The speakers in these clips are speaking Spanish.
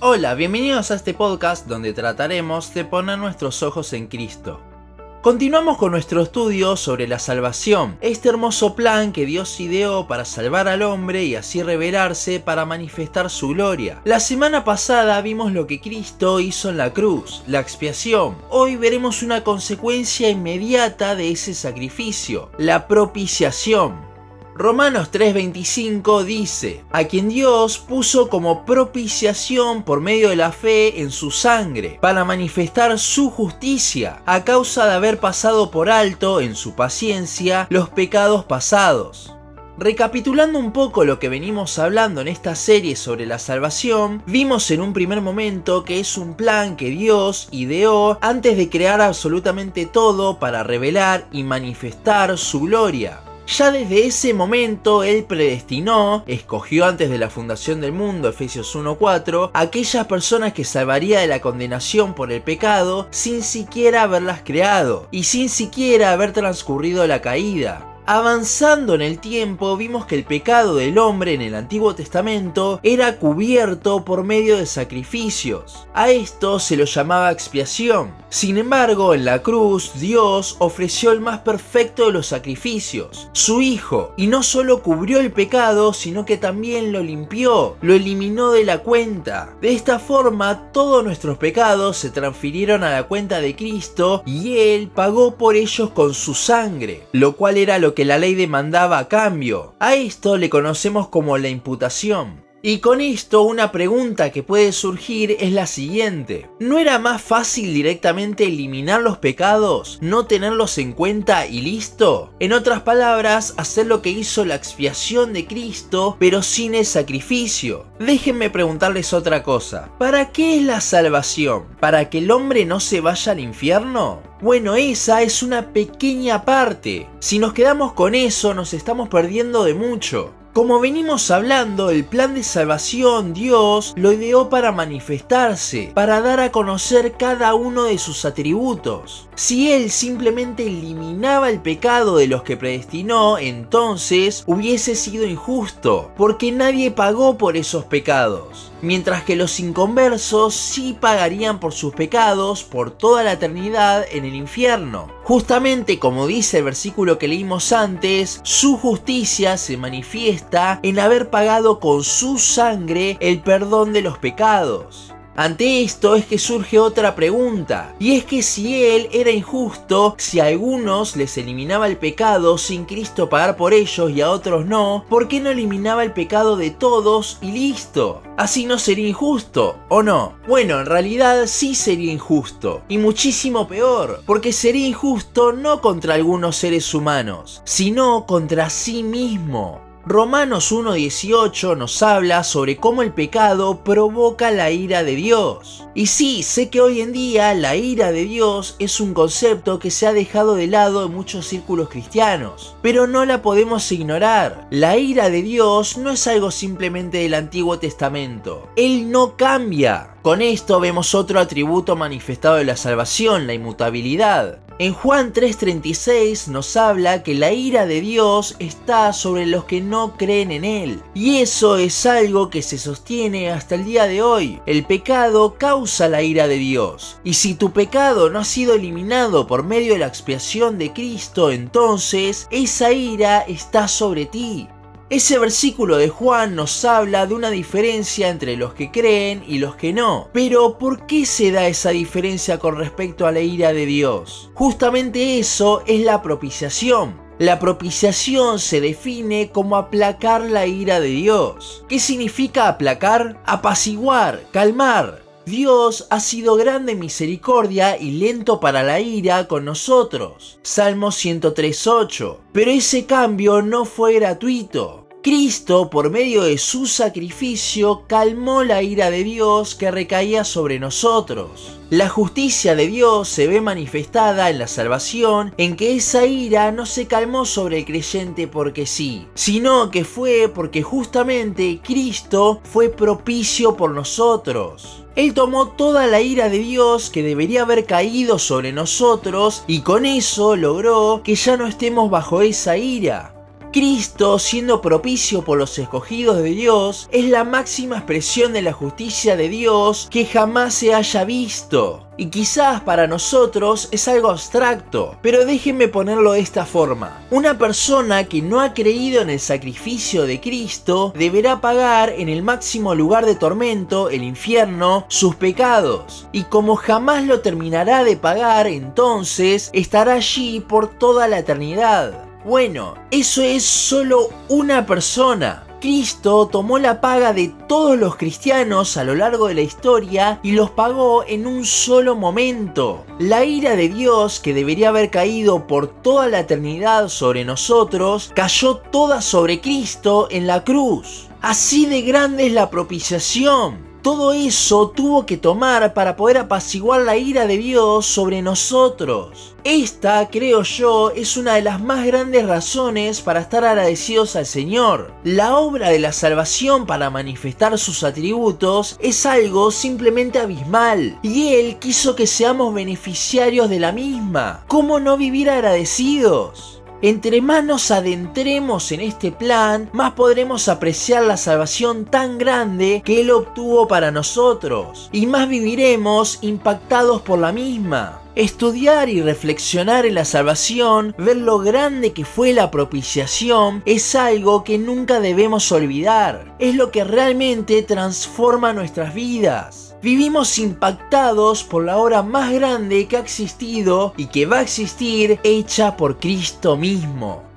Hola, bienvenidos a este podcast donde trataremos de poner nuestros ojos en Cristo. Continuamos con nuestro estudio sobre la salvación, este hermoso plan que Dios ideó para salvar al hombre y así revelarse para manifestar su gloria. La semana pasada vimos lo que Cristo hizo en la cruz, la expiación. Hoy veremos una consecuencia inmediata de ese sacrificio, la propiciación. Romanos 3:25 dice, a quien Dios puso como propiciación por medio de la fe en su sangre, para manifestar su justicia, a causa de haber pasado por alto en su paciencia los pecados pasados. Recapitulando un poco lo que venimos hablando en esta serie sobre la salvación, vimos en un primer momento que es un plan que Dios ideó antes de crear absolutamente todo para revelar y manifestar su gloria. Ya desde ese momento Él predestinó, escogió antes de la fundación del mundo, Efesios 1.4, aquellas personas que salvaría de la condenación por el pecado sin siquiera haberlas creado y sin siquiera haber transcurrido la caída. Avanzando en el tiempo vimos que el pecado del hombre en el Antiguo Testamento era cubierto por medio de sacrificios. A esto se lo llamaba expiación. Sin embargo, en la cruz Dios ofreció el más perfecto de los sacrificios, su Hijo, y no solo cubrió el pecado, sino que también lo limpió, lo eliminó de la cuenta. De esta forma, todos nuestros pecados se transfirieron a la cuenta de Cristo y Él pagó por ellos con su sangre, lo cual era lo que que la ley demandaba a cambio. A esto le conocemos como la imputación. Y con esto una pregunta que puede surgir es la siguiente. ¿No era más fácil directamente eliminar los pecados, no tenerlos en cuenta y listo? En otras palabras, hacer lo que hizo la expiación de Cristo, pero sin el sacrificio. Déjenme preguntarles otra cosa. ¿Para qué es la salvación? ¿Para que el hombre no se vaya al infierno? Bueno, esa es una pequeña parte. Si nos quedamos con eso, nos estamos perdiendo de mucho. Como venimos hablando, el plan de salvación Dios lo ideó para manifestarse, para dar a conocer cada uno de sus atributos. Si Él simplemente eliminaba el pecado de los que predestinó, entonces hubiese sido injusto, porque nadie pagó por esos pecados mientras que los inconversos sí pagarían por sus pecados por toda la eternidad en el infierno. Justamente como dice el versículo que leímos antes, su justicia se manifiesta en haber pagado con su sangre el perdón de los pecados. Ante esto es que surge otra pregunta, y es que si él era injusto, si a algunos les eliminaba el pecado sin Cristo pagar por ellos y a otros no, ¿por qué no eliminaba el pecado de todos y listo? Así no sería injusto, ¿o no? Bueno, en realidad sí sería injusto, y muchísimo peor, porque sería injusto no contra algunos seres humanos, sino contra sí mismo. Romanos 1.18 nos habla sobre cómo el pecado provoca la ira de Dios. Y sí, sé que hoy en día la ira de Dios es un concepto que se ha dejado de lado en muchos círculos cristianos, pero no la podemos ignorar. La ira de Dios no es algo simplemente del Antiguo Testamento. Él no cambia. Con esto vemos otro atributo manifestado de la salvación, la inmutabilidad. En Juan 3:36 nos habla que la ira de Dios está sobre los que no creen en Él. Y eso es algo que se sostiene hasta el día de hoy. El pecado causa la ira de Dios. Y si tu pecado no ha sido eliminado por medio de la expiación de Cristo, entonces esa ira está sobre ti. Ese versículo de Juan nos habla de una diferencia entre los que creen y los que no. Pero ¿por qué se da esa diferencia con respecto a la ira de Dios? Justamente eso es la propiciación. La propiciación se define como aplacar la ira de Dios. ¿Qué significa aplacar? Apaciguar, calmar. Dios ha sido grande en misericordia y lento para la ira con nosotros. Salmo 103.8. Pero ese cambio no fue gratuito. Cristo, por medio de su sacrificio, calmó la ira de Dios que recaía sobre nosotros. La justicia de Dios se ve manifestada en la salvación, en que esa ira no se calmó sobre el creyente porque sí, sino que fue porque justamente Cristo fue propicio por nosotros. Él tomó toda la ira de Dios que debería haber caído sobre nosotros y con eso logró que ya no estemos bajo esa ira. Cristo, siendo propicio por los escogidos de Dios, es la máxima expresión de la justicia de Dios que jamás se haya visto. Y quizás para nosotros es algo abstracto, pero déjenme ponerlo de esta forma. Una persona que no ha creído en el sacrificio de Cristo deberá pagar en el máximo lugar de tormento, el infierno, sus pecados. Y como jamás lo terminará de pagar, entonces estará allí por toda la eternidad. Bueno, eso es solo una persona. Cristo tomó la paga de todos los cristianos a lo largo de la historia y los pagó en un solo momento. La ira de Dios, que debería haber caído por toda la eternidad sobre nosotros, cayó toda sobre Cristo en la cruz. Así de grande es la propiciación. Todo eso tuvo que tomar para poder apaciguar la ira de Dios sobre nosotros. Esta, creo yo, es una de las más grandes razones para estar agradecidos al Señor. La obra de la salvación para manifestar sus atributos es algo simplemente abismal y Él quiso que seamos beneficiarios de la misma. ¿Cómo no vivir agradecidos? Entre más nos adentremos en este plan, más podremos apreciar la salvación tan grande que Él obtuvo para nosotros, y más viviremos impactados por la misma. Estudiar y reflexionar en la salvación, ver lo grande que fue la propiciación, es algo que nunca debemos olvidar. Es lo que realmente transforma nuestras vidas. Vivimos impactados por la obra más grande que ha existido y que va a existir hecha por Cristo mismo.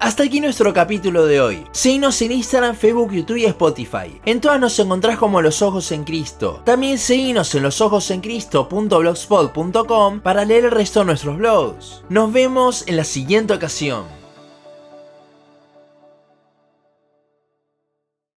Hasta aquí nuestro capítulo de hoy. Seguinos en Instagram, Facebook, YouTube y Spotify. En todas nos encontrás como Los Ojos en Cristo. También seguinos en losojosencristo.blogspot.com para leer el resto de nuestros blogs. Nos vemos en la siguiente ocasión.